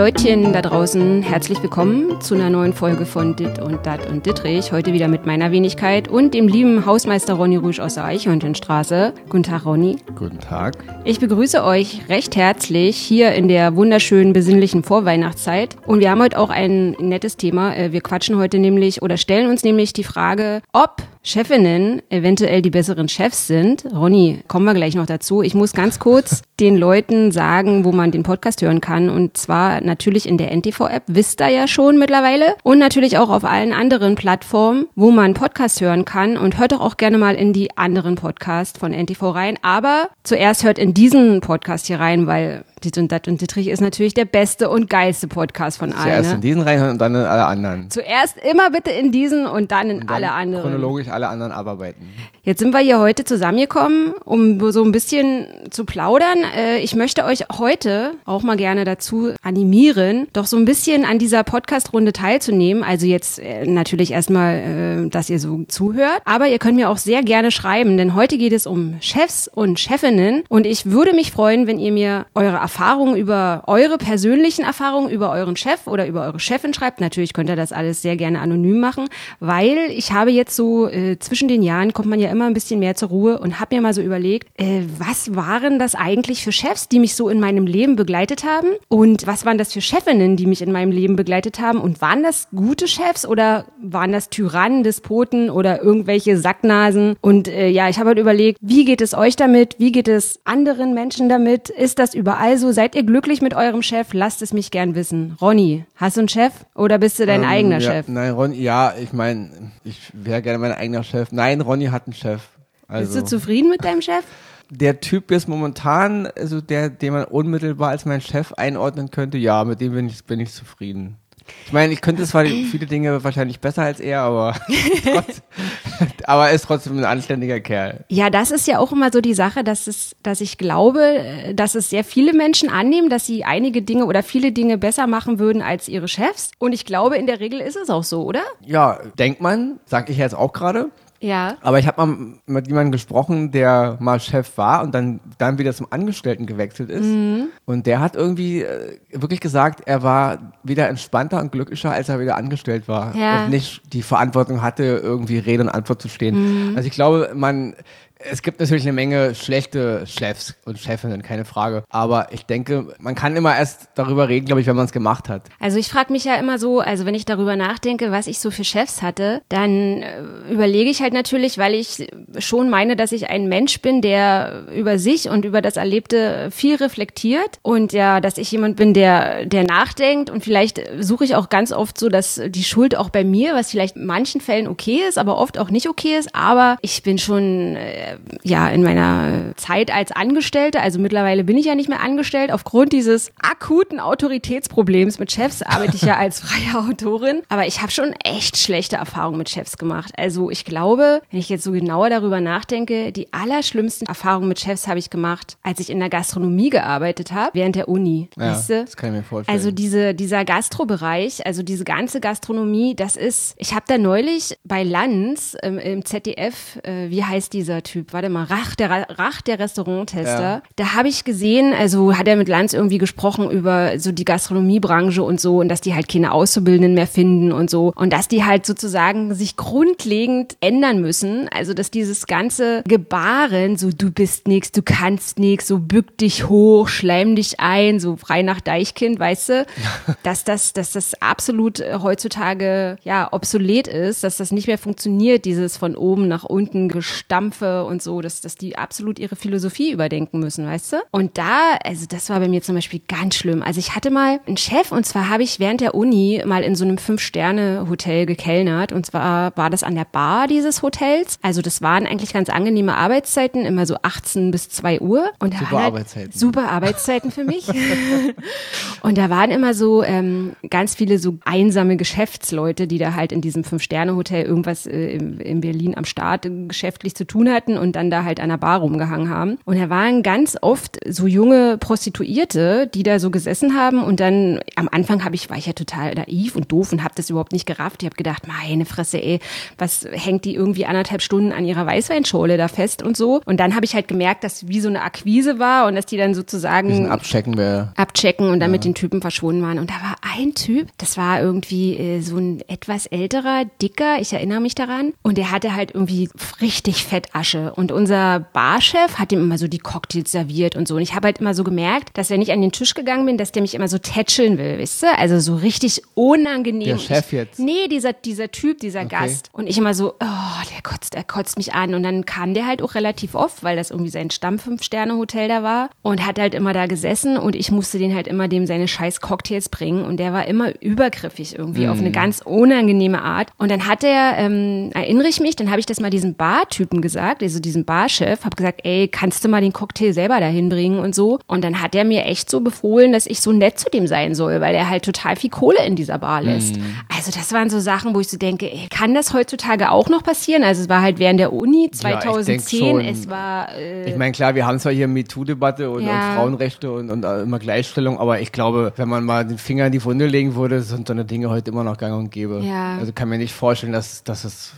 Leutchen da draußen, herzlich willkommen zu einer neuen Folge von Dit und Dat und Dittrich. Heute wieder mit meiner Wenigkeit und dem lieben Hausmeister Ronny Rüsch aus der Eichhörnchenstraße. Guten Tag, Ronny. Guten Tag. Ich begrüße euch recht herzlich hier in der wunderschönen, besinnlichen Vorweihnachtszeit. Und wir haben heute auch ein nettes Thema. Äh, wir quatschen heute nämlich oder stellen uns nämlich die Frage, ob Chefinnen eventuell die besseren Chefs sind. Ronny, kommen wir gleich noch dazu. Ich muss ganz kurz den Leuten sagen, wo man den Podcast hören kann. Und zwar natürlich in der NTV-App, wisst ihr ja schon mittlerweile. Und natürlich auch auf allen anderen Plattformen, wo man Podcast hören kann. Und hört doch auch gerne mal in die anderen Podcasts von NTV rein. Aber zuerst hört in diesen Podcast hier rein, weil Dit und Dat und Dittrich ist natürlich der beste und geilste Podcast von allen. Zuerst ne? in diesen reinhören und dann in alle anderen. Zuerst immer bitte in diesen und dann in Und dann alle anderen. Chronologisch alle anderen abarbeiten. Jetzt sind wir hier heute zusammengekommen, um so ein bisschen zu plaudern. Äh, Ich möchte euch heute auch mal gerne dazu animieren, doch so ein bisschen an dieser Podcast-Runde teilzunehmen. Also jetzt äh, natürlich erstmal, äh, dass ihr so zuhört, aber ihr könnt mir auch sehr gerne schreiben, denn heute geht es um Chefs und Chefinnen und ich würde mich freuen, wenn ihr mir eure Erfahrungen über eure persönlichen Erfahrungen über euren Chef oder über eure Chefin schreibt. Natürlich könnt ihr das alles sehr gerne anonym machen, weil ich habe jetzt so zwischen den Jahren kommt man ja immer ein bisschen mehr zur Ruhe und habe mir mal so überlegt, äh, was waren das eigentlich für Chefs, die mich so in meinem Leben begleitet haben? Und was waren das für Chefinnen, die mich in meinem Leben begleitet haben? Und waren das gute Chefs oder waren das Tyrannen, Despoten oder irgendwelche Sacknasen? Und äh, ja, ich habe halt überlegt, wie geht es euch damit, wie geht es anderen Menschen damit, ist das überall so, seid ihr glücklich mit eurem Chef, lasst es mich gern wissen. Ronny, hast du einen Chef oder bist du dein Ähm, eigener ja, Chef? Nein, Ronny, ja, ich meine, ich wäre gerne mein eigener Chef. Nein, Ronny hat einen Chef. Bist Also, du zufrieden mit deinem Chef? der Typ ist momentan, also der, den man unmittelbar als mein Chef einordnen könnte, ja, mit dem bin ich, bin ich zufrieden. Ich meine, ich könnte zwar viele Dinge wahrscheinlich besser als er, aber trotz, aber er ist trotzdem ein anständiger Kerl. Ja, das ist ja auch immer so die Sache, dass es, dass ich glaube, äh, dass es sehr viele Menschen annehmen, dass sie einige Dinge oder viele Dinge besser machen würden als ihre Chefs. Und ich glaube, in der Regel ist es auch so, oder? Ja, denkt man, sag ich jetzt auch gerade. Ja. Aber ich habe mal mit jemandem gesprochen, der mal Chef war und dann, dann wieder zum Angestellten gewechselt ist. Mhm. Und der hat irgendwie äh, wirklich gesagt, er war wieder entspannter und glücklicher, als er wieder angestellt war. Ja. Und nicht die Verantwortung hatte, irgendwie Rede und Antwort zu Mhm. stehen. Also ich glaube, man, es gibt natürlich eine Menge schlechte Chefs und Chefinnen, keine Frage. Aber ich denke, man kann immer erst darüber reden, glaube ich, wenn man es gemacht hat. Also ich frage mich ja immer so, also wenn ich darüber nachdenke, was ich so für Chefs hatte, dann äh, überlege ich halt natürlich, weil ich schon meine, dass ich ein Mensch bin, der über sich und über das Erlebte viel reflektiert und ja, dass ich jemand bin, der, der nachdenkt und vielleicht suche ich auch ganz oft so, dass die Schuld auch bei mir, was vielleicht in manchen Fällen okay ist, aber oft auch nicht okay ist, aber ich bin schon äh, ja in meiner Zeit als Angestellte, also mittlerweile bin ich ja nicht mehr angestellt, aufgrund dieses akuten Autoritätsproblems mit Chefs arbeite ich ja als freie Autorin, aber ich habe schon echt schlechte Erfahrungen mit Chefs gemacht. Also ich glaube, wenn ich jetzt so genauer darüber nachdenke, die allerschlimmsten Erfahrungen mit Chefs habe ich gemacht, als ich in der Gastronomie gearbeitet habe, während der Uni. Ja, weißt du? das kann ich mir vorstellen. Also diese, dieser Gastrobereich, also diese ganze Gastronomie, das ist, ich habe da neulich bei Lanz ähm, im ZDF, äh, wie heißt dieser Typ? Warte mal, Rach, der, Ra- Rach, der Restauranttester. Ja. Da habe ich gesehen, also hat er mit Lanz irgendwie gesprochen über so die Gastronomiebranche und so und dass die halt keine Auszubildenden mehr finden und so und dass die halt sozusagen sich grundlegend ändern müssen. Also dass dieses ganze Gebaren, so du bist nix, du kannst nix, so bück dich hoch, schleim dich ein, so frei nach Deichkind, weißt du, dass das, dass das absolut äh, heutzutage ja obsolet ist, dass das nicht mehr funktioniert, dieses von oben nach unten Gestampfe und so, dass, dass die absolut ihre Philosophie überdenken müssen, weißt du? Und da, also das war bei mir zum Beispiel ganz schlimm. Also ich hatte mal einen Chef und zwar habe ich während der Uni mal in so einem Fünf-Sterne-Hotel gekellnert und zwar war das an der Bar dieses Hotels. Also das waren eigentlich ganz angenehme Arbeitszeiten, immer so 18 bis 2 Uhr. Und Super halt Arbeitszeiten. Super Arbeitszeiten für mich. und da waren immer so ähm, ganz viele so einsame Geschäftsleute, die da halt in diesem Fünf-Sterne-Hotel irgendwas äh, in, in Berlin am Start geschäftlich zu tun hatten. Und dann da halt an der Bar rumgehangen haben. Und da waren ganz oft so junge Prostituierte, die da so gesessen haben und dann am Anfang habe ich war ich ja total naiv und doof und habe das überhaupt nicht gerafft. Ich habe gedacht, meine Fresse, ey, was hängt die irgendwie anderthalb Stunden an ihrer Weißweinschorle da fest und so. Und dann habe ich halt gemerkt, dass wie so eine Akquise war und dass die dann sozusagen abchecken, wer abchecken und dann ja. mit den Typen verschwunden waren. Und da war ein Typ, das war irgendwie äh, so ein etwas älterer, dicker, ich erinnere mich daran. Und der hatte halt irgendwie richtig Fettasche. Und unser Barchef hat ihm immer so die Cocktails serviert und so. Und ich habe halt immer so gemerkt, dass wenn ich an den Tisch gegangen bin, dass der mich immer so tätscheln will, wisst ihr? Also so richtig unangenehm. Der Chef jetzt? nee, dieser, dieser Typ, dieser okay. Gast. Und ich immer so, oh, der kotzt, der kotzt mich an. Und dann kam der halt auch relativ oft, weil das irgendwie sein Stamm-Fünf-Sterne-Hotel da war. Und hat halt immer da gesessen und ich musste den halt immer dem seine scheiß Cocktails bringen. Und der war immer übergriffig irgendwie mm. auf eine ganz unangenehme Art. Und dann hat er, ähm, erinnere ich mich, dann habe ich das mal diesem Bartypen gesagt, also diesem Barchef, habe gesagt, ey, kannst du mal den Cocktail selber dahin bringen und so. Und dann hat er mir echt so befohlen, dass ich so nett zu dem sein soll, weil er halt total viel Kohle in dieser Bar lässt. Mm. Also das waren so Sachen, wo ich so denke, ey, kann das heutzutage auch noch passieren? Also es war halt während der Uni 2010, ja, es war... Äh, ich meine, klar, wir haben zwar hier MeToo-Debatte und, ja. und, Frauenrechte und, und immer Gleichstellung, aber ich glaube, wenn man mal den Finger in die Wunde legen würde, sind so eine Dinge heute immer noch gang und gäbe. Ja. Also kann mir nicht vorstellen, dass, dass es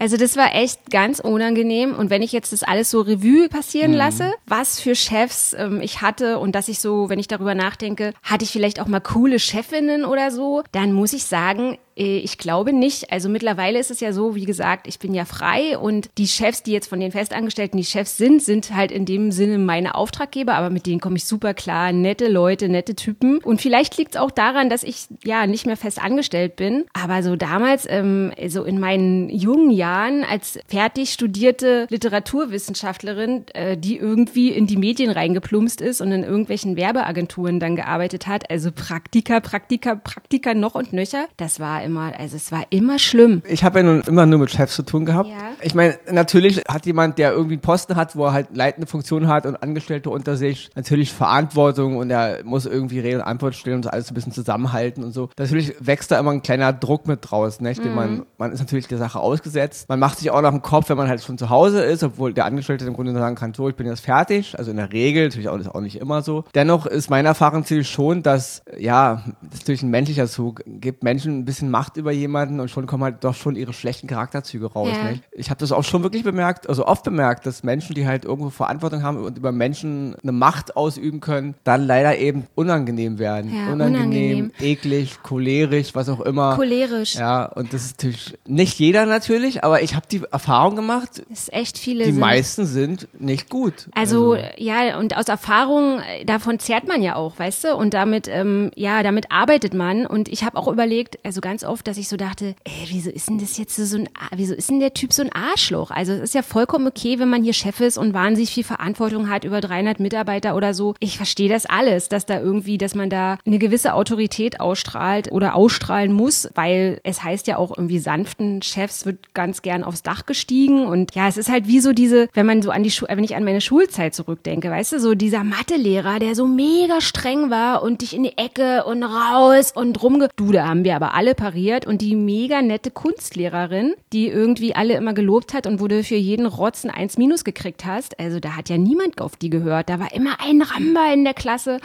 also das war echt ganz unangenehm. Und wenn ich jetzt das alles so Revue passieren mhm. lasse, was für Chefs ähm, ich hatte und dass ich so, wenn ich darüber nachdenke, hatte ich vielleicht auch mal coole Chefinnen oder so, dann muss ich sagen, ich glaube nicht. Also mittlerweile ist es ja so, wie gesagt, ich bin ja frei und die Chefs, die jetzt von den Festangestellten die Chefs sind, sind halt in dem Sinne meine Auftraggeber, aber mit denen komme ich super klar. Nette Leute, nette Typen. Und vielleicht liegt es auch daran, dass ich ja nicht mehr fest angestellt bin. Aber so damals, ähm, so in meinen jungen Jahren als fertig studierte Literaturwissenschaftlerin, äh, die irgendwie in die Medien reingeplumpst ist und in irgendwelchen Werbeagenturen dann gearbeitet hat, also Praktika, Praktika, Praktika noch und nöcher, das war immer, also es war immer schlimm. Ich habe ja nun immer nur mit Chefs zu tun gehabt. Ja. Ich meine, natürlich hat jemand, der irgendwie einen Posten hat, wo er halt leitende Funktion hat und Angestellte unter sich, natürlich Verantwortung und er muss irgendwie Rede und Antwort stellen und alles ein bisschen zusammenhalten und so. Natürlich wächst da immer ein kleiner Druck mit draus, ne? Mhm. Man, man ist natürlich der Sache ausgesetzt. Man macht sich auch noch im Kopf, wenn man halt schon zu Hause ist, obwohl der Angestellte im Grunde sagen kann, so, ich bin jetzt fertig. Also in der Regel, natürlich auch, ist auch nicht immer so. Dennoch ist meine Erfahrung natürlich schon, dass, ja, das ist natürlich ein menschlicher Zug, gibt Menschen ein bisschen Macht über jemanden und schon kommen halt doch schon ihre schlechten Charakterzüge raus. Ja. Ne? Ich habe das auch schon wirklich bemerkt, also oft bemerkt, dass Menschen, die halt irgendwo Verantwortung haben und über Menschen eine Macht ausüben können, dann leider eben unangenehm werden. Ja, unangenehm, unangenehm, eklig, cholerisch, was auch immer. Cholerisch. Ja, und das ist natürlich nicht jeder natürlich, aber ich habe die Erfahrung gemacht. Das ist echt viele. Die sind. meisten sind nicht gut. Also, also, ja, und aus Erfahrung davon zehrt man ja auch, weißt du? Und damit, ähm, ja, damit arbeitet man. Und ich habe auch überlegt, also ganz oft, dass ich so dachte, ey, wieso ist denn das jetzt so ein, wieso ist denn der Typ so ein Arschloch? Also es ist ja vollkommen okay, wenn man hier Chef ist und wahnsinnig viel Verantwortung hat über 300 Mitarbeiter oder so. Ich verstehe das alles, dass da irgendwie, dass man da eine gewisse Autorität ausstrahlt oder ausstrahlen muss, weil es heißt ja auch irgendwie sanften Chefs wird ganz gern aufs Dach gestiegen und ja, es ist halt wie so diese, wenn man so an die Schule, wenn ich an meine Schulzeit zurückdenke, weißt du, so dieser Mathelehrer, der so mega streng war und dich in die Ecke und raus und rumge... Du, da haben wir aber alle pariert und die mega nette Kunstlehrerin, die irgendwie alle immer gelobt hat und wo du für jeden Rotzen eins Minus gekriegt hast. Also da hat ja niemand auf die gehört. Da war immer ein Ramba in der Klasse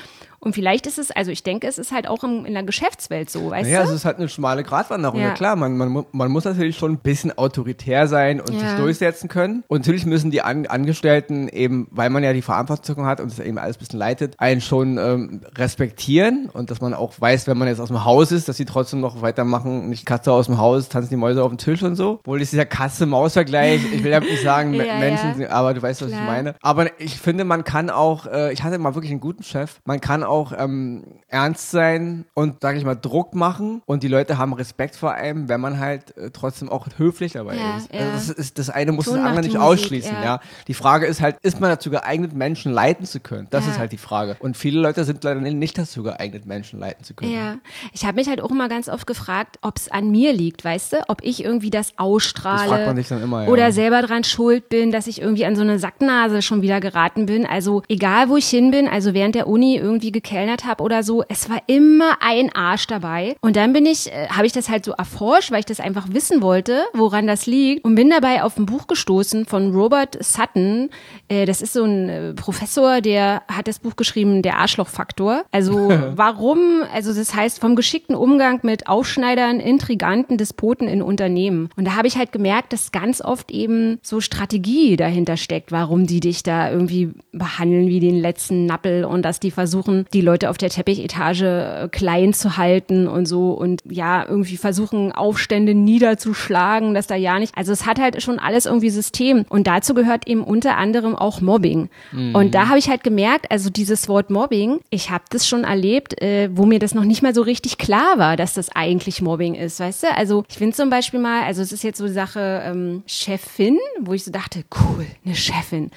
und vielleicht ist es, also ich denke, es ist halt auch in, in der Geschäftswelt so, weißt naja, du? Ja, es ist halt eine schmale Gratwanderung. Ja. klar, man, man, man muss natürlich schon ein bisschen autoritär sein und ja. sich durchsetzen können. Und natürlich müssen die An Angestellten eben, weil man ja die Verantwortung hat und das eben alles ein bisschen leitet, einen schon ähm, respektieren und dass man auch weiß, wenn man jetzt aus dem Haus ist, dass sie trotzdem noch weitermachen, nicht Katze aus dem Haus, tanzen die Mäuse auf dem Tisch und so. Obwohl das ist ja Katze-Maus-Vergleich. Ich will ja nicht sagen, ja, Menschen, aber du weißt, was klar. ich meine. Aber ich finde, man kann auch, äh, ich hatte mal wirklich einen guten Chef, man kann auch auch ähm, ernst sein und, sage ich mal, Druck machen und die Leute haben Respekt vor einem, wenn man halt äh, trotzdem auch höflich dabei ja, ist. Also das, ist. Das eine muss Ton das andere nicht Musik, ausschließen, ja. ja. Die Frage ist halt, ist man dazu geeignet, Menschen leiten zu können? Das ja. ist halt die Frage. Und viele Leute sind leider nicht dazu geeignet, Menschen leiten zu können. Ja, ich habe mich halt auch immer ganz oft gefragt, ob es an mir liegt, weißt du? Ob ich irgendwie das ausstrahle das fragt man sich dann immer, ja. oder selber dran schuld bin, dass ich irgendwie an so eine Sacknase schon wieder geraten bin. Also egal, wo ich hin bin, also während der Uni irgendwie gekellnert habe oder so, es war immer ein Arsch dabei. Und dann bin ich, äh, habe ich das halt so erforscht, weil ich das einfach wissen wollte, woran das liegt. Und bin dabei auf ein Buch gestoßen von Robert Sutton. Äh, das ist so ein äh, Professor, der hat das Buch geschrieben, Der Arschlochfaktor. Also warum, also das heißt vom geschickten Umgang mit Aufschneidern, Intriganten, Despoten in Unternehmen. Und da habe ich halt gemerkt, dass ganz oft eben so Strategie dahinter steckt, warum die dich da irgendwie behandeln wie den letzten Nappel und dass die versuchen, die Leute auf der Teppichetage äh, klein zu halten und so und ja, irgendwie versuchen, Aufstände niederzuschlagen, dass da ja nicht. Also es hat halt schon alles irgendwie System. Und dazu gehört eben unter anderem auch Mobbing. Mhm. Und da habe ich halt gemerkt, also dieses Wort Mobbing, ich habe das schon erlebt, äh, wo mir das noch nicht mal so richtig klar war, dass das eigentlich Mobbing ist, weißt du? Also ich finde zum Beispiel mal, also es ist jetzt so die Sache ähm, Chefin, wo ich so dachte, cool, eine Chefin.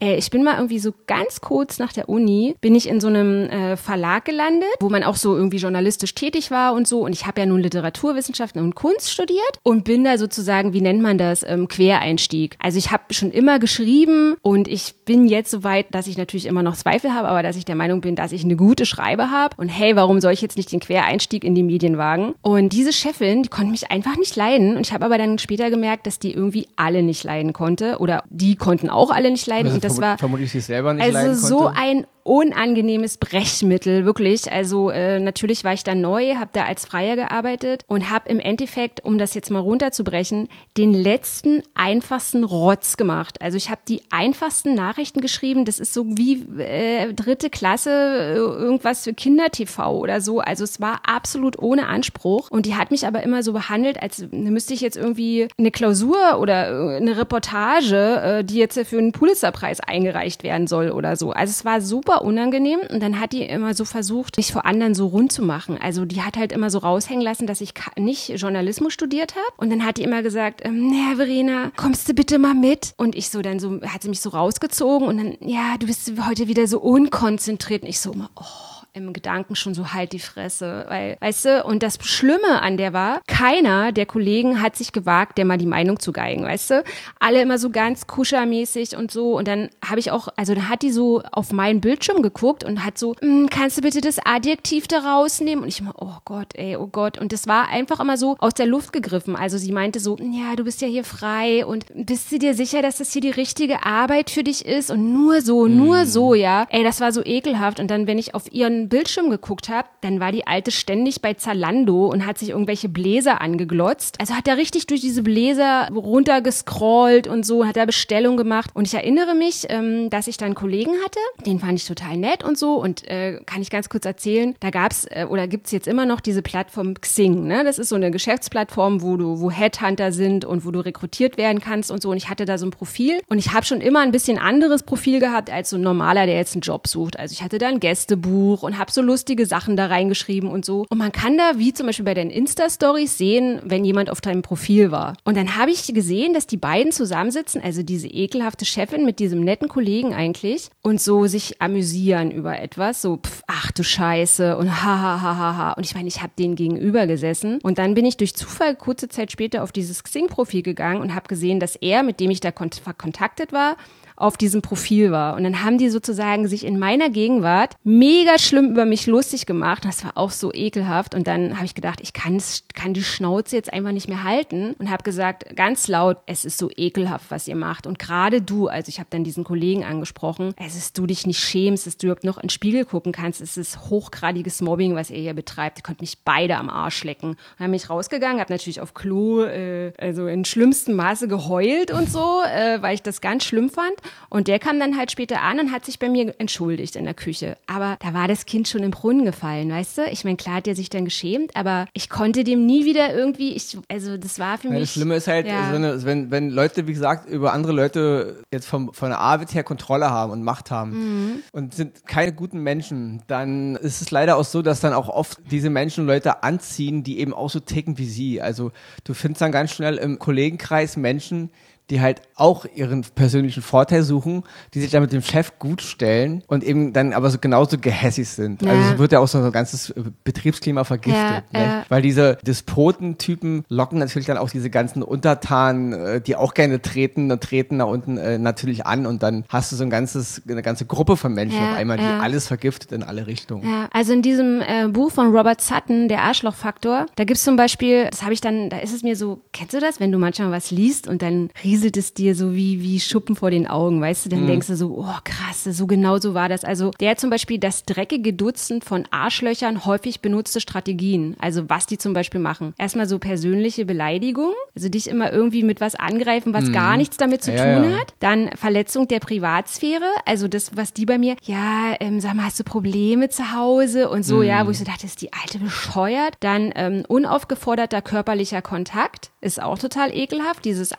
Äh, ich bin mal irgendwie so ganz kurz nach der Uni, bin ich in so einem äh, Verlag gelandet, wo man auch so irgendwie journalistisch tätig war und so. Und ich habe ja nun Literaturwissenschaften und Kunst studiert und bin da sozusagen, wie nennt man das, ähm, Quereinstieg. Also ich habe schon immer geschrieben und ich bin jetzt so weit, dass ich natürlich immer noch Zweifel habe, aber dass ich der Meinung bin, dass ich eine gute Schreibe habe. Und hey, warum soll ich jetzt nicht den Quereinstieg in die Medien wagen? Und diese Chefin, die konnte mich einfach nicht leiden. Und ich habe aber dann später gemerkt, dass die irgendwie alle nicht leiden konnte. Oder die konnten auch alle nicht leiden. Also und das war vermutlich sich selber nicht also leiden konnte. so ein unangenehmes Brechmittel, wirklich. Also äh, natürlich war ich da neu, habe da als Freier gearbeitet und habe im Endeffekt, um das jetzt mal runterzubrechen, den letzten einfachsten Rotz gemacht. Also ich habe die einfachsten Nachrichten geschrieben. Das ist so wie äh, dritte Klasse äh, irgendwas für Kinder-TV oder so. Also es war absolut ohne Anspruch und die hat mich aber immer so behandelt, als müsste ich jetzt irgendwie eine Klausur oder äh, eine Reportage, äh, die jetzt für einen Pulitzerpreis eingereicht werden soll oder so. Also es war super super unangenehm. Und dann hat die immer so versucht, mich vor anderen so rund zu machen. Also die hat halt immer so raushängen lassen, dass ich nicht Journalismus studiert habe. Und dann hat die immer gesagt, ähm, naja, Verena, kommst du bitte mal mit? Und ich so, dann so, hat sie mich so rausgezogen und dann, ja, du bist heute wieder so unkonzentriert. Und ich so immer, oh im Gedanken schon so halt die Fresse, weil, weißt du, und das Schlimme an der war, keiner der Kollegen hat sich gewagt, der mal die Meinung zu geigen, weißt du? Alle immer so ganz kuschermäßig und so und dann habe ich auch, also dann hat die so auf meinen Bildschirm geguckt und hat so, hm, kannst du bitte das Adjektiv da rausnehmen? Und ich immer, oh Gott, ey, oh Gott. Und das war einfach immer so aus der Luft gegriffen. Also sie meinte so, ja, du bist ja hier frei und bist du dir sicher, dass das hier die richtige Arbeit für dich ist? Und nur so, nur mhm. so, ja. Ey, das war so ekelhaft. Und dann, wenn ich auf ihren Bildschirm geguckt habe, dann war die Alte ständig bei Zalando und hat sich irgendwelche Bläser angeglotzt. Also hat er richtig durch diese Bläser runtergescrollt und so, hat da Bestellung gemacht. Und ich erinnere mich, ähm, dass ich da einen Kollegen hatte, den fand ich total nett und so. Und äh, kann ich ganz kurz erzählen, da gab's äh, oder gibt's jetzt immer noch diese Plattform Xing. Ne? Das ist so eine Geschäftsplattform, wo du, wo Headhunter sind und wo du rekrutiert werden kannst und so. Und ich hatte da so ein Profil und ich habe schon immer ein bisschen anderes Profil gehabt als so ein normaler, der jetzt einen Job sucht. Also ich hatte da ein Gästebuch und habe so lustige Sachen da reingeschrieben und so. Und man kann da, wie zum Beispiel bei den Insta-Stories, sehen, wenn jemand auf deinem Profil war. Und dann habe ich gesehen, dass die beiden zusammensitzen, also diese ekelhafte Chefin mit diesem netten Kollegen eigentlich, und so sich amüsieren über etwas. So, pf, ach du Scheiße und ha ha ha ha. Und ich meine, ich habe denen gegenüber gesessen. Und dann bin ich durch Zufall kurze Zeit später auf dieses Xing-Profil gegangen und habe gesehen, dass er, mit dem ich da kont kontaktet war, auf diesem Profil war. Und dann haben die sozusagen sich in meiner Gegenwart mega schlimm über mich lustig gemacht. Das war auch so ekelhaft. Und dann habe ich gedacht, ich kann, kann die Schnauze jetzt einfach nicht mehr halten und habe gesagt, ganz laut, es ist so ekelhaft, was ihr macht. Und gerade du, also ich habe dann diesen Kollegen angesprochen, es ist du dich nicht schämst, dass du überhaupt noch in den Spiegel gucken kannst. Es ist hochgradiges Mobbing, was ihr hier betreibt. Ihr könnt mich beide am Arsch lecken. Dann habe ich rausgegangen, habe natürlich auf Klo, äh, also in schlimmstem Maße geheult und so, äh, weil ich das ganz schlimm fand. Und der kam dann halt später an und hat sich bei mir entschuldigt in der Küche. Aber da war das Kind schon im Brunnen gefallen, weißt du? Ich meine, klar hat er sich dann geschämt, aber ich konnte dem nie wieder irgendwie, ich, also das war für mich. Ja, das Schlimme ist halt, ja. so eine, wenn, wenn Leute, wie gesagt, über andere Leute jetzt vom, von der Arbeit her Kontrolle haben und Macht haben mhm. und sind keine guten Menschen, dann ist es leider auch so, dass dann auch oft diese Menschen Leute anziehen, die eben auch so ticken wie sie. Also du findest dann ganz schnell im Kollegenkreis Menschen, die halt auch ihren persönlichen Vorteil suchen, die sich dann mit dem Chef gut stellen und eben dann aber so genauso gehässig sind. Ja. Also es wird ja auch so ein ganzes äh, Betriebsklima vergiftet. Ja, ne? ja. Weil diese Despotentypen locken natürlich dann auch diese ganzen Untertanen, äh, die auch gerne treten und treten da unten äh, natürlich an und dann hast du so ein ganzes, eine ganze Gruppe von Menschen auf einmal, die alles vergiftet in alle Richtungen. Ja, also in diesem äh, Buch von Robert Sutton, der Arschlochfaktor, da gibt's zum Beispiel, das habe ich dann, da ist es mir so, kennst du das, wenn du manchmal was liest und dann rieselt es dir so wie, wie Schuppen vor den Augen, weißt du, dann denkst du so, oh krass, so genau so war das. Also der zum Beispiel das dreckige Dutzend von Arschlöchern häufig benutzte Strategien. Also was die zum Beispiel machen. Erstmal so persönliche Beleidigung, also dich immer irgendwie mit was angreifen, was gar nichts damit zu Mhm. Ja, tun ja. hat. Dann Verletzung der Privatsphäre, also das, was die bei mir, ja, ähm, sag mal, hast du Probleme zu Hause und so, ja, wo ich so dachte, ist die alte bescheuert. Dann ähm, unaufgeforderter körperlicher Kontakt, ist auch total ekelhaft, dieses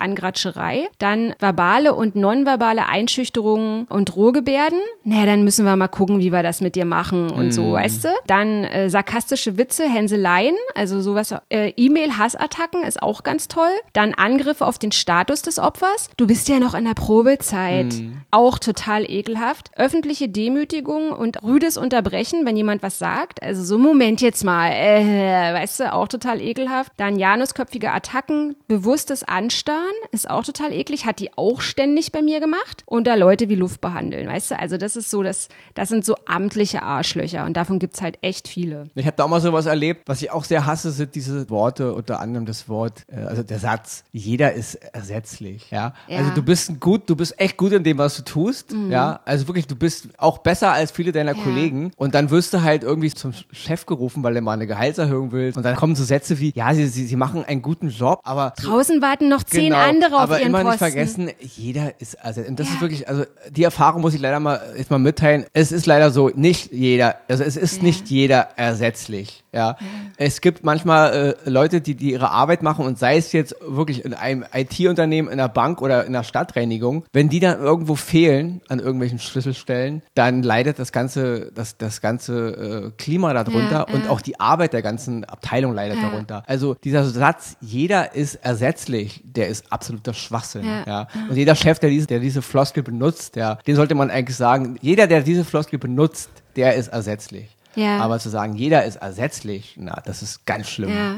Angratscherei. Dann verbale und nonverbale Einschüchterungen und Drohgebärden. Naja, dann müssen wir mal gucken, wie wir das mit dir machen und so, weißt du? Dann äh, sarkastische Witze, Hänseleien, also sowas, äh, E-Mail-Hassattacken ist auch ganz toll. Dann Angriffe auf den Status des Opfers. Du bist ja noch in der Probezeit. Auch total ekelhaft. Öffentliche Demütigung und rüdes Unterbrechen, wenn jemand was sagt. Also so, Moment jetzt mal, äh, weißt du, auch total ekelhaft. Dann janusköpfige Attacken, bewusstes Anstarren, ist auch total eklig, hat die auch ständig bei mir gemacht. Und da Leute wie Luft behandeln, weißt du, also das ist so, das, das sind so amtliche Arschlöcher und davon gibt's halt echt viele. Ich habe da auch mal sowas erlebt, was ich auch sehr hasse, sind diese Worte, unter anderem das Wort, äh, also der Satz, jeder ist ersetzlich, ja? Ja. Also du bist gut, du bist echt gut in dem, was du tust, ja? Also wirklich, du bist auch besser als viele deiner Mhm. Ja. Kollegen und dann wirst du halt irgendwie zum Chef gerufen, weil er mal eine Gehaltserhöhung will und dann kommen so Sätze wie, ja, sie, sie, sie machen einen guten Job, aber Draußen warten noch zehn Genau, andere auf ihren immer nicht vergessen, jeder ist, also, und das Ja. ist wirklich, also, die Erfahrung muss ich leider mal, jetzt mal mitteilen. Es ist leider so, nicht jeder, also, es ist Ja. nicht jeder ersetzlich, ja. Es gibt manchmal äh, Leute, die, die ihre Arbeit machen und sei es jetzt wirklich in einem IT-Unternehmen, in einer Bank oder in einer Stadtreinigung, wenn die dann irgendwo fehlen an irgendwelchen Schlüsselstellen, dann leidet das ganze, das, das ganze äh, Klima darunter Ja, und ja. auch die Arbeit der ganzen Abteilung leidet Ja. darunter. Also dieser Satz, jeder ist ersetzlich, der ist absoluter Schwachsinn. Ja. Ja. Und jeder Chef, der diese, der diese Floskel benutzt, ja, den sollte man eigentlich sagen, jeder, der diese Floskel benutzt, der ist ersetzlich. Ja. Aber zu sagen, jeder ist ersetzlich, na, das ist ganz schlimm. Ja.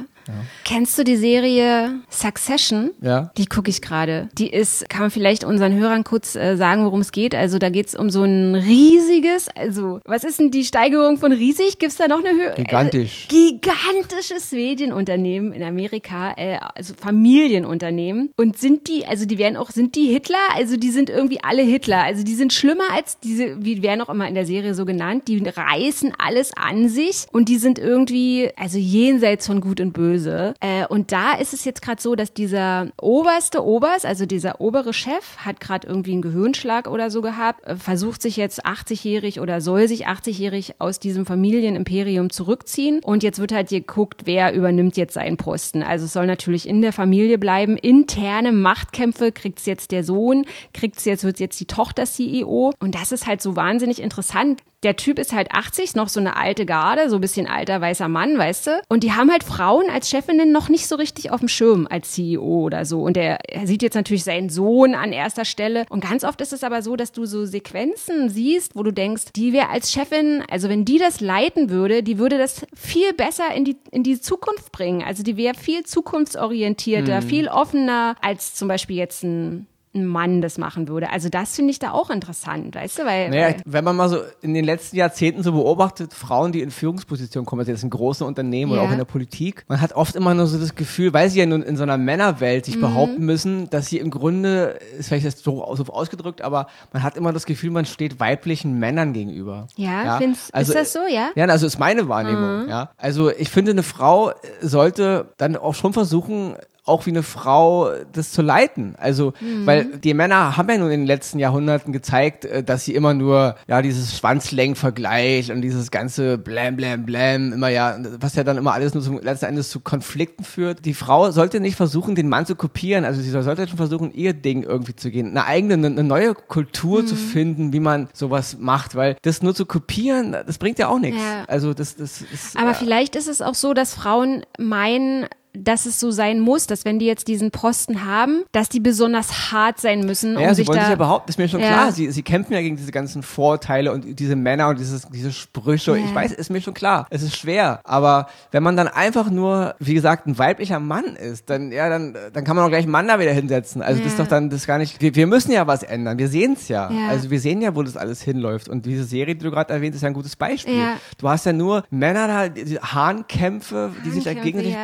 Kennst du die Serie Succession? Ja. Die gucke ich gerade. Die ist, kann man vielleicht unseren Hörern kurz äh, sagen, worum es geht. Also da geht es um so ein riesiges, also was ist denn die Steigerung von riesig? Gibt's da noch eine Höhe? Gigantisch. Äh, gigantisches Medienunternehmen in Amerika, äh, also Familienunternehmen. Und sind die, also die werden auch, sind die Hitler? Also die sind irgendwie alle Hitler. Also die sind schlimmer als diese, wie werden auch immer in der Serie so genannt, die reißen alles an sich und die sind irgendwie, also jenseits von Gut und Böse. Äh, und da ist es jetzt gerade so, dass dieser oberste Oberst, also dieser obere Chef, hat gerade irgendwie einen Gehirnschlag oder so gehabt, äh, versucht sich jetzt 80-jährig oder soll sich 80-jährig aus diesem Familienimperium zurückziehen. Und jetzt wird halt geguckt, wer übernimmt jetzt seinen Posten. Also es soll natürlich in der Familie bleiben. Interne Machtkämpfe kriegt's jetzt der Sohn, kriegt's jetzt, wird jetzt die Tochter CEO. Und das ist halt so wahnsinnig interessant. Der Typ ist halt 80, noch so eine alte Garde, so ein bisschen alter weißer Mann, weißt du? Und die haben halt Frauen als Chefinnen noch nicht so richtig auf dem Schirm als CEO oder so. Und er, er sieht jetzt natürlich seinen Sohn an erster Stelle. Und ganz oft ist es aber so, dass du so Sequenzen siehst, wo du denkst, die wäre als Chefin, also wenn die das leiten würde, die würde das viel besser in die, in die Zukunft bringen. Also die wäre viel zukunftsorientierter, viel offener als zum Beispiel jetzt ein ein Mann das machen würde. Also das finde ich da auch interessant, weißt du, weil, Naja, weil wenn man mal so in den letzten Jahrzehnten so beobachtet, Frauen, die in Führungspositionen kommen, also jetzt in großen Unternehmen oder Ja. auch in der Politik, man hat oft immer nur so das Gefühl, weil sie ja nun in so einer Männerwelt Mhm. sich behaupten müssen, dass sie im Grunde, ist vielleicht jetzt so, so ausgedrückt, aber man hat immer das Gefühl, man steht weiblichen Männern gegenüber. Ja, ist Also, das so, ja? Ja, also ist meine Wahrnehmung, ja. Also ich finde, eine Frau sollte dann auch schon versuchen, auch wie eine Frau das zu leiten. Also, Mhm. weil die Männer haben ja nun in den letzten Jahrhunderten gezeigt, äh, dass sie immer nur, ja, dieses Schwanzlängenvergleich und dieses ganze Blam, Blam, Blam, immer ja, was ja dann immer alles nur zum letzten Endes zu Konflikten führt. Die Frau sollte nicht versuchen, den Mann zu kopieren. Also sie sollte schon versuchen, ihr Ding irgendwie zu gehen. Eine eigene, eine, neue Kultur zu finden, wie man sowas macht, weil das nur zu kopieren, das bringt ja auch nichts. Ja. Also das, das ist. Aber äh, vielleicht ist es auch so, dass Frauen meinen, dass es so sein muss, dass wenn die jetzt diesen Posten haben, dass die besonders hart sein müssen, um Ja, sie sich wollen da sich ja behaupten, ist mir schon Ja. klar. Sie, sie kämpfen ja gegen diese ganzen Vorteile und diese Männer und dieses, diese Sprüche. Ja. Ich weiß, ist mir schon klar. Es ist schwer. Aber wenn man dann einfach nur, wie gesagt, ein weiblicher Mann ist, dann, ja, dann, dann kann man auch gleich einen Mann da wieder hinsetzen. Also das ist Ja. doch dann, das gar nicht, wir, wir müssen ja was ändern. Wir sehen es ja. Ja. Also wir sehen ja, wo das alles hinläuft. Und diese Serie, die du gerade erwähnt, ist ja ein gutes Beispiel. Ja. Du hast ja nur Männer da, diese Hahnkämpfe, die sich da Hahnkämpfe, gegenseitig ja.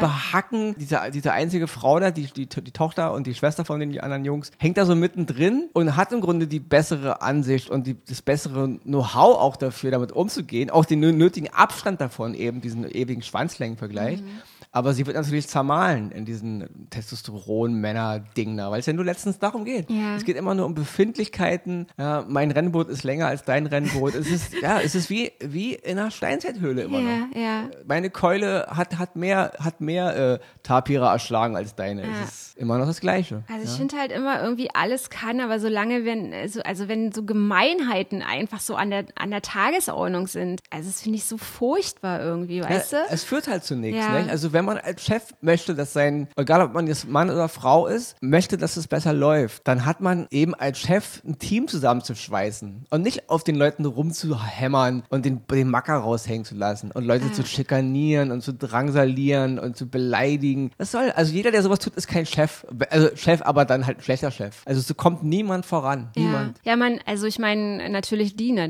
Behacken. Diese, diese einzige Frau da, die, die, die Tochter und die Schwester von den anderen Jungs, hängt da so mittendrin und hat im Grunde die bessere Ansicht und die, das bessere Know-how auch dafür, damit umzugehen. Auch den nö- nötigen Abstand davon, eben diesen ewigen Schwanzlängenvergleich. Mhm. Aber sie wird natürlich zermahlen in diesen Testosteron-Männer-Ding da, weil es ja nur letztens darum geht. Ja. Es geht immer nur um Befindlichkeiten. Ja, mein Rennboot ist länger als dein Rennboot. es ist, ja, es ist wie, wie in einer Steinzeithöhle immer noch ja, ja. meine Keule hat, hat mehr, hat mehr äh, Tapire erschlagen als deine. Ja. Es ist immer noch das Gleiche. Also ich ja? finde halt immer irgendwie alles kann, aber solange wenn also, also wenn so Gemeinheiten einfach so an der an der Tagesordnung sind, also das finde ich so furchtbar irgendwie, weißt ja, du? Es führt halt zu nichts. Ja. Ne? Also wenn man als Chef möchte, dass sein, egal ob man jetzt Mann oder Frau ist, möchte, dass es besser läuft, dann hat man eben als Chef ein Team zusammenzuschweißen und nicht auf den Leuten rumzuhämmern und den, den Macker raushängen zu lassen und Leute zu schikanieren und zu drangsalieren und zu beleidigen. Das soll, also jeder, der sowas tut, ist kein Chef. Also Chef, aber dann halt ein schlechter Chef. Also so kommt niemand voran. Niemand. Ja, ja, man, also ich meine natürlich die, ne?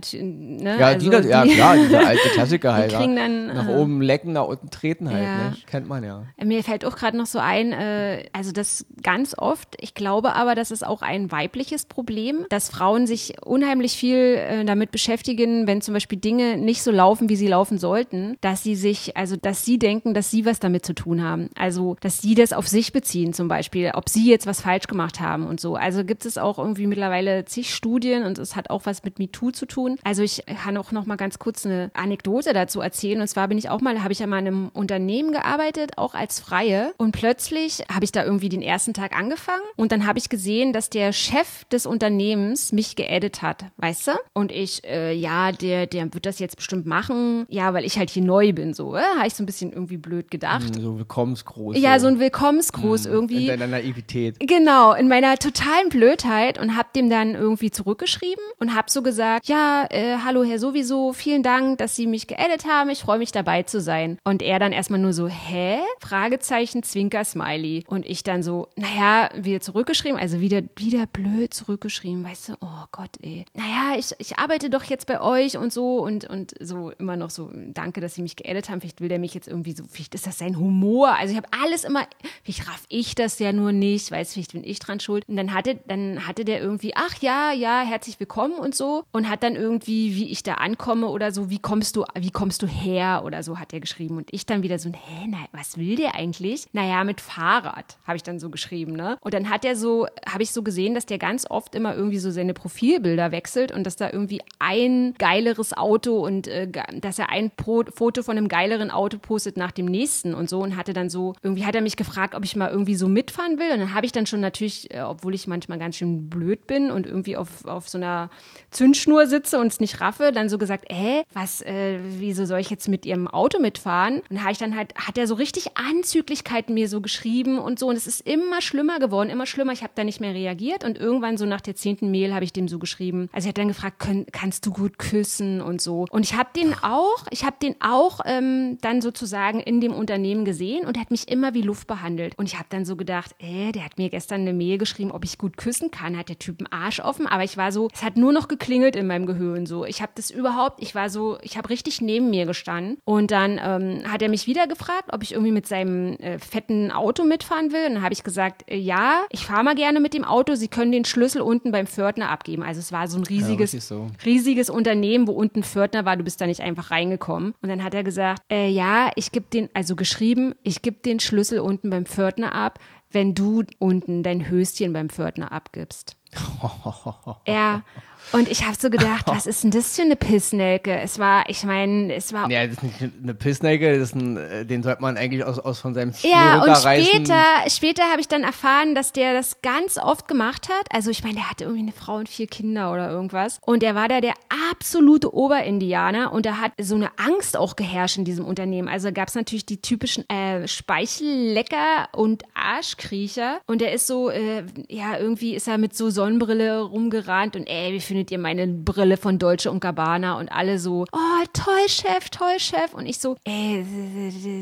Ja, also die, das- ja klar, dieser alte Klassiker halt. kriegen ja. dann, nach äh, oben lecken, nach unten treten halt, Ja. ne? Kennt man ja. Mir fällt auch gerade noch so ein, äh, also das ganz oft, ich glaube aber, das ist auch ein weibliches Problem, dass Frauen sich unheimlich viel äh, damit beschäftigen, wenn zum Beispiel Dinge nicht so laufen, wie sie laufen sollten, dass sie sich, also dass sie denken, dass sie was damit zu tun haben. Also, dass sie das auf sich beziehen zum Beispiel, ob sie jetzt was falsch gemacht haben und so. Also gibt es auch irgendwie mittlerweile zig Studien und es hat auch was mit MeToo zu tun. Also ich kann auch noch mal ganz kurz eine Anekdote dazu erzählen. Und zwar bin ich auch mal, habe ich ja mal in einem Unternehmen gearbeitet, auch als Freie. Und plötzlich habe ich da irgendwie den ersten Tag angefangen und dann habe ich gesehen, dass der Chef des Unternehmens mich geedit hat, weißt du? Und ich, äh, ja, der, der wird das jetzt bestimmt machen. Ja, weil ich halt hier neu bin, so. Äh, habe ich so ein bisschen irgendwie blöd gedacht. So Willkommensgruß. Ja, so ein Willkommensgruß In irgendwie. deiner Naivität. Genau, in meiner totalen Blödheit und hab dem dann irgendwie zurückgeschrieben und hab so gesagt, ja, äh, hallo Herr sowieso, vielen Dank, dass Sie mich geedit haben, ich freue mich dabei zu sein. Und er dann erstmal nur so, hä? Fragezeichen, Zwinker, Smiley. Und ich dann so, naja, wieder zurückgeschrieben, also wieder, wieder blöd zurückgeschrieben, weißt du, oh Gott, ey. Naja, ich, ich arbeite doch jetzt bei euch und so und, und so immer noch so, danke, dass Sie mich geedit haben, vielleicht will der mich jetzt irgendwie so, vielleicht ist das sein Humor. Also ich habe alles immer, vielleicht raff ich das ja nur nicht, weiß vielleicht bin ich dran schuld. Und dann hatte, dann hatte der irgendwie, ach ja, ja, herzlich willkommen und so und hat dann irgendwie, wie ich da ankomme oder so, wie kommst du, wie kommst du her oder so hat er geschrieben und ich dann wieder so, hä, na, was will der eigentlich? Naja, mit Fahrrad, habe ich dann so geschrieben, ne? Und dann hat er so, habe ich so gesehen, dass der ganz oft immer irgendwie so seine Profilbilder wechselt und dass da irgendwie ein geileres Auto und äh, dass er ein Pro Foto von einem geileren Auto postet nach dem nächsten und so und hatte dann so, irgendwie hat er mich gefragt, ob ich mal irgendwie so mitfahren will und dann habe ich dann schon natürlich, äh, obwohl ich manchmal ganz schön blöd bin und irgendwie auf, auf so einer Zündschnur sitze und es nicht raffe, dann so gesagt, hä, was, äh, wieso soll ich jetzt mit ihrem Auto mitfahren? Und habe ich dann halt, hat er so richtig Anzüglichkeiten mir so geschrieben und so und es ist immer schlimmer geworden, immer schlimmer. Ich habe da nicht mehr reagiert und irgendwann so nach der zehnten Mail habe ich dem so geschrieben. Also er hat dann gefragt, können, kannst du gut küssen und so. Und ich habe den auch, ich habe den auch ähm, dann sozusagen in dem Unternehmen gesehen und er hat mich immer wie Luft behandelt. Und ich habe dann so gedacht, äh, der hat mir gestern eine Mail geschrieben, ob ich gut küssen kann. Hat der Typ einen Arsch offen, aber ich war so, es hat nur noch geklingelt in meinem Gehirn so. Ich habe das überhaupt, ich war so, ich habe richtig neben mir gestanden und dann ähm, hat er mich wieder gefragt, ob ich irgendwie mit seinem äh, fetten Auto mitfahren will. Und dann habe ich gesagt, äh, ja, ich fahre mal gerne mit dem Auto. Sie können den Schlüssel unten beim Pförtner abgeben. Also es war so ein riesiges, richtig so. riesiges Unternehmen, wo unten Pförtner war. Du bist da nicht einfach reingekommen. Und dann hat er gesagt, äh, ja, ich gebe den, also geschrieben, ich gebe den Schlüssel unten beim Pförtner ab, wenn du unten dein Höschen beim Pförtner abgibst. Ja, Und ich habe so gedacht, was ist denn das für eine Pissnelke? Es war, ich meine, es war. Ja, das ist nicht eine Pissnelke, das ist ein, äh, den sollte man eigentlich aus, aus von seinem Stuhl Ja, und später, später habe ich dann erfahren, dass der das ganz oft gemacht hat. Also ich meine, der hatte irgendwie eine Frau und vier Kinder oder irgendwas. Und der war da der absolute Oberindianer und da hat so eine Angst auch geherrscht in diesem Unternehmen. Also gab es natürlich die typischen äh, Speichellecker und Arschkriecher. Und der ist so, äh, ja, irgendwie ist er mit so Sonnenbrille rumgerannt und ey, wie findet ihr meine Brille von Deutsche und Gabbana? Und alle so, oh, toll, Chef, toll, Chef. Und ich so, ey,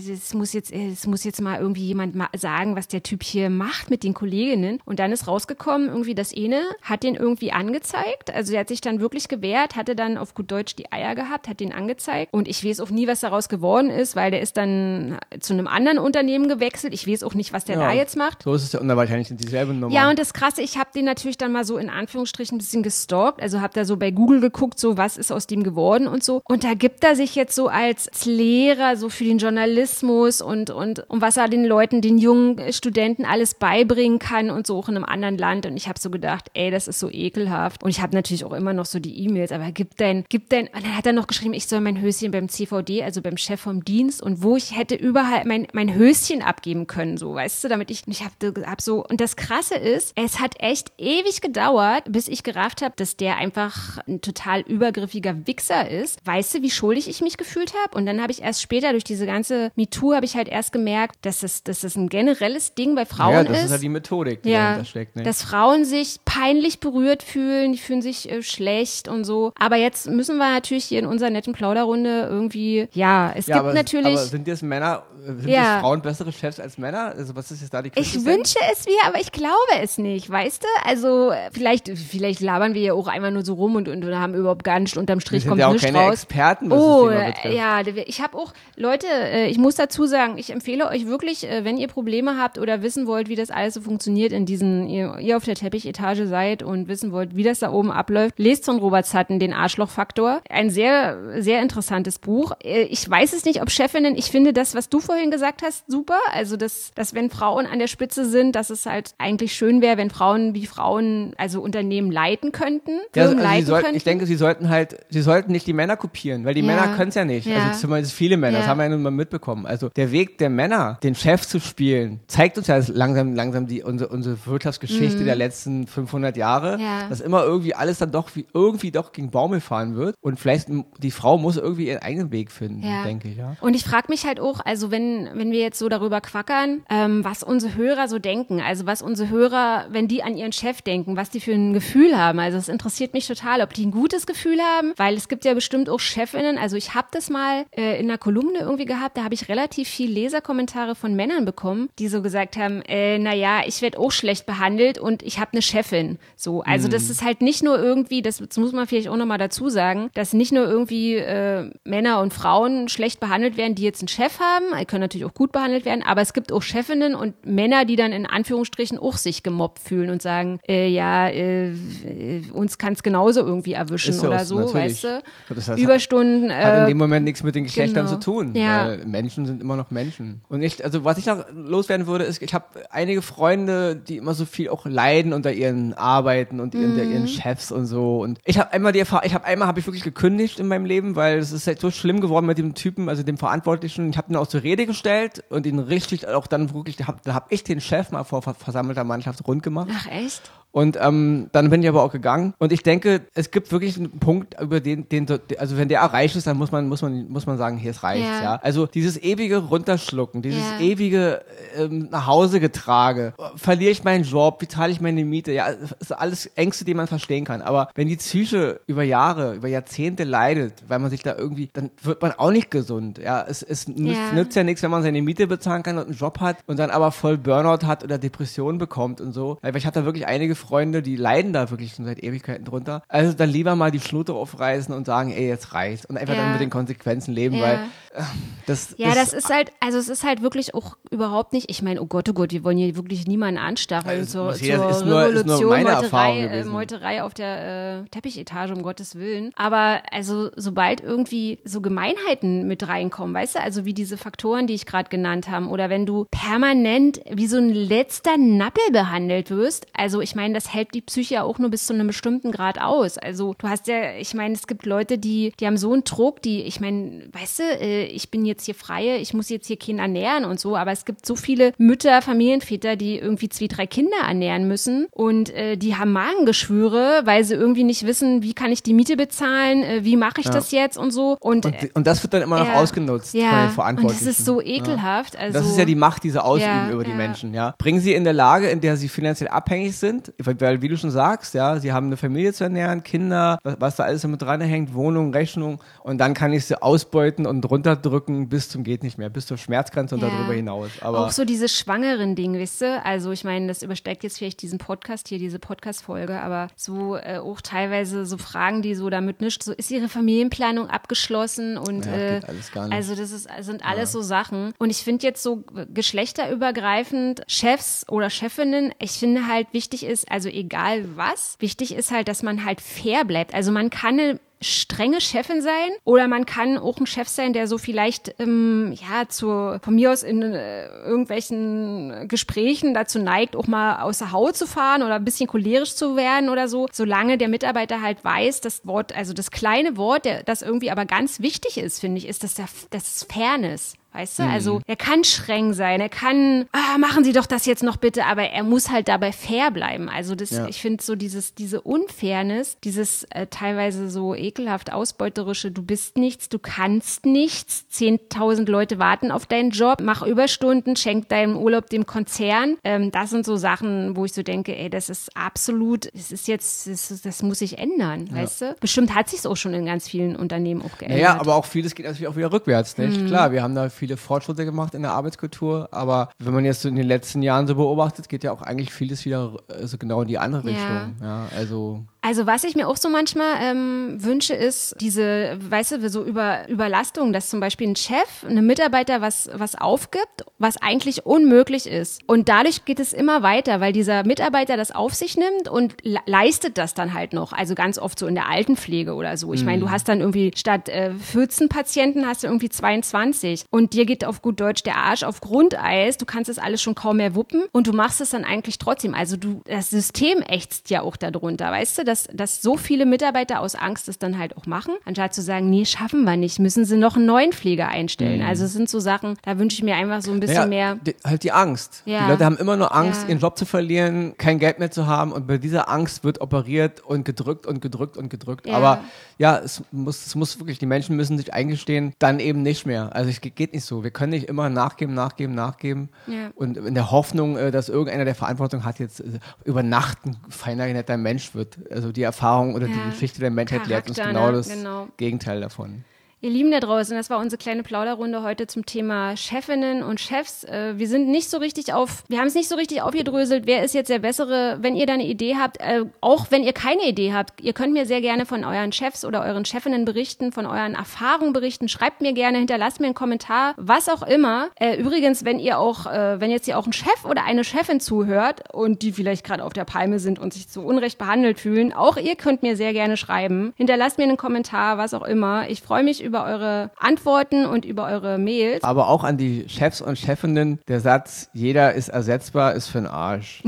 das muss jetzt, das muss jetzt mal irgendwie jemand mal sagen, was der Typ hier macht mit den Kolleginnen. Und dann ist rausgekommen, irgendwie das eine hat den irgendwie angezeigt. Also er hat sich dann wirklich gewehrt, hatte dann auf gut Deutsch die Eier gehabt, hat den angezeigt. Und ich weiß auch nie, was daraus geworden ist, weil der ist dann zu einem anderen Unternehmen gewechselt. Ich weiß auch nicht, was der Ja. da jetzt macht. So ist es ja, und da wahrscheinlich sind dieselbe Nummer. Ja, und das Krasse, ich habe den natürlich dann mal so in Anführungsstrichen ein bisschen gestalkt. Also habe da so bei Google geguckt, so was ist aus dem geworden und so. Und da gibt er sich jetzt so als Lehrer so für den Journalismus und, und, und was er den Leuten, den jungen Studenten alles beibringen kann und so auch in einem anderen Land. Und ich habe so gedacht, ey, das ist so ekelhaft. Und ich habe natürlich auch immer noch so die E-Mails, aber gib dein, gib dein, und dann hat er noch geschrieben, ich soll mein Höschen beim CVD, also beim Chef vom Dienst und wo ich hätte überall mein, mein Höschen abgeben können, so, weißt du, damit ich, ich habe hab so, und das Krasse ist, es hat echt ewig gedauert, bis ich gerafft habe, dass der einfach ein total übergriffiger Wichser ist. Weißt du, wie schuldig ich mich gefühlt habe? Und dann habe ich erst später durch diese ganze MeToo habe ich halt erst gemerkt, dass das, dass das ein generelles Ding bei Frauen ja, das ist ist. ja die Methodik, die Ja, dahinter steckt. Ne? dass Frauen sich peinlich berührt fühlen, die fühlen sich äh, schlecht und so. Aber jetzt müssen wir natürlich hier in unserer netten Plauderrunde irgendwie, ja, es ja, gibt aber, natürlich. aber sind jetzt Männer, äh, sind Ja. jetzt Frauen bessere Chefs als Männer? Also was ist jetzt da die ich Quintessenz? wünsche es mir, aber ich glaube es nicht, weißt du? Also äh, vielleicht, vielleicht labern wir ja auch einmal nur so rum und, und, haben überhaupt gar nicht unterm Strich kommt ja auch keine raus. Experten, was Oh, das Thema betrifft. ja, ich habe auch, Leute, äh, ich muss dazu sagen, ich empfehle euch wirklich, äh, wenn ihr Probleme habt oder wissen wollt, wie das alles so funktioniert in diesen, ihr, ihr auf der Teppichetage seid und wissen wollt, wie das da oben abläuft, lest von Robert Sutton den Arschlochfaktor. Ein sehr, sehr interessantes Buch. Äh, Ich weiß es nicht, ob Chefinnen, ich finde das, was du vorhin gesagt hast, super. Also, dass, dass wenn Frauen an der Spitze sind, dass es halt eigentlich schön wäre, wenn Frauen wie Frauen, also Unternehmen leiten könnten, Ja, also, also leiten sollten, könnten. ich denke, sie sollten halt, sie sollten nicht die Männer kopieren, weil die Ja. Männer können es ja nicht. Ja. Also zumindest viele Männer, das Ja. haben wir ja nun mal mitbekommen. Also der Weg der Männer, den Chef zu spielen, zeigt uns ja langsam, langsam die, unsere, unsere Wirtschaftsgeschichte der letzten 500 Jahre, Mhm. Ja. dass immer irgendwie alles dann doch wie, irgendwie doch gegen Baumel fahren wird und vielleicht die Frau muss irgendwie ihren eigenen Weg finden, denke ich, ja. Und ich frage mich halt auch, also wenn, wenn wir jetzt so darüber quackern, ähm, was unsere Hörer so denken, also was unsere Hörer, wenn die an ihren Chef denken, was die für ein Gefühl haben. Also es interessiert mich total, ob die ein gutes Gefühl haben, weil es gibt ja bestimmt auch Chefinnen, also ich habe das mal äh, in einer Kolumne irgendwie gehabt, da habe ich relativ viel Leserkommentare von Männern bekommen, die so gesagt haben, äh, naja, ich werde auch schlecht behandelt und ich habe eine Chefin. So, also das ist halt nicht nur irgendwie, das, das muss man vielleicht auch nochmal dazu sagen, dass nicht nur irgendwie äh, Männer und Frauen schlecht behandelt werden, die jetzt einen Chef haben, die können natürlich auch gut behandelt werden, aber es gibt auch Chefinnen und Männer, die dann in Anführungsstrichen auch sich gemobbt fühlen und sagen, äh, ja, äh, äh, uns kann es genauso irgendwie erwischen ja oder so, natürlich. weißt du? Das heißt, Überstunden. hat in Äh, dem Moment nichts mit den Geschlechtern genau. zu tun. Ja. Weil Menschen sind immer noch Menschen. Und ich, also was ich noch loswerden würde, ist, ich habe einige Freunde, die immer so viel auch leiden unter ihren Arbeiten und unter Mhm. ihren Chefs und so. Und ich habe einmal die Erfahrung, ich habe einmal habe ich wirklich gekündigt in meinem Leben, weil es ist halt so schlimm geworden mit dem Typen, also dem Verantwortlichen. Ich habe ihn auch zur Rede gestellt und ihn richtig auch dann wirklich, da habe hab ich den Chef mal vor ver- versammelter Mannschaft rund gemacht. ach echt? Und ähm, dann bin ich aber auch gegangen. Und ich denke, es gibt wirklich einen Punkt, über den, den also wenn der erreicht ist, dann muss man, muss man, muss man sagen, hier es reicht. Ja. Ja. Also dieses ewige Runterschlucken, dieses Ja. ewige ähm, nach Hause getrage, verliere ich meinen Job, wie zahle ich meine Miete? Ja, das ist alles Ängste, die man verstehen kann. Aber wenn die Psyche über Jahre, über Jahrzehnte leidet, weil man sich da irgendwie, dann wird man auch nicht gesund. Ja, es, es nützt, Ja. nützt ja nichts, wenn man seine Miete bezahlen kann und einen Job hat und dann aber voll Burnout hat oder Depressionen bekommt und so. Weil ich hatte da wirklich einige Freunde, die leiden da wirklich schon seit Ewigkeiten drunter. Also dann lieber mal die Schnute aufreißen und sagen, ey, jetzt reicht's. Und einfach Ja. dann mit den Konsequenzen leben, Ja. weil äh, das Ja, das ist halt, also es ist halt wirklich auch überhaupt nicht, ich meine, oh Gott, oh Gott, wir wollen hier wirklich niemanden anstacheln Also, zur, zur ist nur- ist nur Revolution, meine Meuterei, äh. Meuterei auf der äh, Teppichetage, um Gottes Willen. Aber also sobald irgendwie so Gemeinheiten mit reinkommen, weißt du, also wie diese Faktoren, die ich gerade genannt habe, oder wenn du permanent wie so ein letzter Nappel behandelt wirst, also ich meine, das hält die Psyche ja auch nur bis zu einem bestimmten Grad aus. Also du hast ja, ich meine, es gibt Leute, die, die haben so einen Druck, die, ich meine, weißt du, äh, ich bin jetzt hier freie, ich muss jetzt hier Kinder ernähren und so, aber es gibt so viele Mütter, Familienväter, die irgendwie zwei, drei Kinder ernähren müssen und äh, die haben Magengeschwüre, weil sie irgendwie nicht wissen, wie kann ich die Miete bezahlen, äh, wie mache ich ja. das jetzt und so. Und, und, und, das wird dann immer noch ausgenutzt ja, von den Verantwortlichen. Und das ist so ekelhaft. Also, das ist ja die Macht, die sie ausüben über die Menschen. Ja. Bringen sie in der Lage, in der sie finanziell abhängig sind, weil wie du schon sagst, ja, sie haben eine Familie zu ernähren, Kinder, was, was da alles damit dranhängt, Wohnung, Rechnung und dann kann ich sie ausbeuten und runterdrücken bis zum geht nicht mehr, bis zur Schmerzgrenze und darüber hinaus. Aber auch so dieses schwangeren Ding, wisst ihr? Also ich meine, das übersteigt jetzt vielleicht diesen Podcast hier, diese Podcast-Folge, aber so äh, auch teilweise so Fragen, die so damit nischt, so ist ihre Familienplanung abgeschlossen und ja, äh, also das ist, sind alles ja. so Sachen. Und ich finde jetzt so geschlechterübergreifend Chefs oder Chefinnen, ich finde halt wichtig ist, also egal was, wichtig ist halt, dass man halt fair bleibt. Also man kann eine strenge Chefin sein oder man kann auch ein Chef sein, der so vielleicht ähm, ja zu von mir aus in äh, irgendwelchen Gesprächen dazu neigt, auch mal aus der Haut zu fahren oder ein bisschen cholerisch zu werden oder so, solange der Mitarbeiter halt weiß, das Wort, also das kleine Wort, der, das irgendwie aber ganz wichtig ist, finde ich, ist das, der, das Fairness. Weißt du? Mhm. Also er kann streng sein, er kann, ah, machen Sie doch das jetzt noch bitte, aber er muss halt dabei fair bleiben. Also das, ja. ich finde so dieses, diese Unfairness, dieses äh, teilweise so ekelhaft ausbeuterische, du bist nichts, du kannst nichts, 10.000 Leute warten auf deinen Job, mach Überstunden, schenk deinen Urlaub dem Konzern. Ähm, das sind so Sachen, wo ich so denke, ey, das ist absolut, es ist jetzt, das, das muss sich ändern, ja. weißt du? Bestimmt hat sich auch schon in ganz vielen Unternehmen auch geändert. Ja, naja, aber auch vieles geht natürlich auch wieder rückwärts, nicht? Mhm. Klar, wir haben da viel viele Fortschritte gemacht in der Arbeitskultur, aber wenn man jetzt so in den letzten Jahren so beobachtet, geht ja auch eigentlich vieles wieder äh, so genau in die andere Richtung. Ja, also also was ich mir auch so manchmal ähm, wünsche, ist diese, weißt du, so über Überlastung, dass zum Beispiel ein Chef, eine Mitarbeiter was, was aufgibt, was eigentlich unmöglich ist. Und dadurch geht es immer weiter, weil dieser Mitarbeiter das auf sich nimmt und leistet das dann halt noch. Also ganz oft so in der Altenpflege oder so. Ich meine, du mhm. hast dann irgendwie statt äh, 14 Patienten hast du irgendwie 22 und dir geht auf gut Deutsch der Arsch auf Grundeis. Du kannst das alles schon kaum mehr wuppen und du machst es dann eigentlich trotzdem. Also du, das System ächzt ja auch darunter, weißt du? Das dass, dass so viele Mitarbeiter aus Angst es dann halt auch machen, anstatt zu sagen, nee, schaffen wir nicht, müssen sie noch einen neuen Pfleger einstellen. Mhm. Also es sind so Sachen, da wünsche ich mir einfach so ein bisschen ja, mehr. Die, halt die Angst. Ja. Die Leute haben immer nur Angst, ja. ihren Job zu verlieren, kein Geld mehr zu haben und bei dieser Angst wird operiert und gedrückt und gedrückt und gedrückt. Aber ja, es muss, es muss wirklich, die Menschen müssen sich eingestehen, dann eben nicht mehr. Also es geht nicht so. Wir können nicht immer nachgeben, nachgeben, nachgeben und in der Hoffnung, äh, dass irgendeiner der Verantwortung hat, jetzt äh, über Nacht ein feiner, netter Mensch wird. Also also die Erfahrung oder ja. die Geschichte der Menschheit Charakter, lehrt uns genau ne? das genau. Gegenteil davon. Ihr Lieben da draußen, das war unsere kleine Plauderrunde heute zum Thema Chefinnen und Chefs. Äh, wir sind nicht so richtig auf, wir haben es nicht so richtig aufgedröselt, wer ist jetzt der bessere, wenn ihr da eine Idee habt, äh, auch wenn ihr keine Idee habt, ihr könnt mir sehr gerne von euren Chefs oder euren Chefinnen berichten, von euren Erfahrungen berichten, schreibt mir gerne, hinterlasst mir einen Kommentar, was auch immer. Äh, übrigens, wenn ihr auch, wenn jetzt hier auch ein Chef oder eine Chefin zuhört und die vielleicht gerade auf der Palme sind und sich zu Unrecht behandelt fühlen, auch ihr könnt mir sehr gerne schreiben. Hinterlasst mir einen Kommentar, was auch immer. Ich freue mich über eure Antworten und über eure Mails. Aber auch an die Chefs und Chefinnen, der Satz, jeder ist ersetzbar, ist für den Arsch.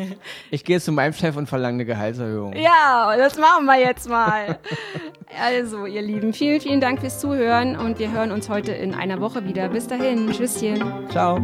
ich gehe zu meinem Chef und verlange eine Gehaltserhöhung. Ja, das machen wir jetzt mal. also, ihr Lieben, vielen, vielen Dank fürs Zuhören und wir hören uns heute in einer Woche wieder. Bis dahin, tschüsschen. Ciao.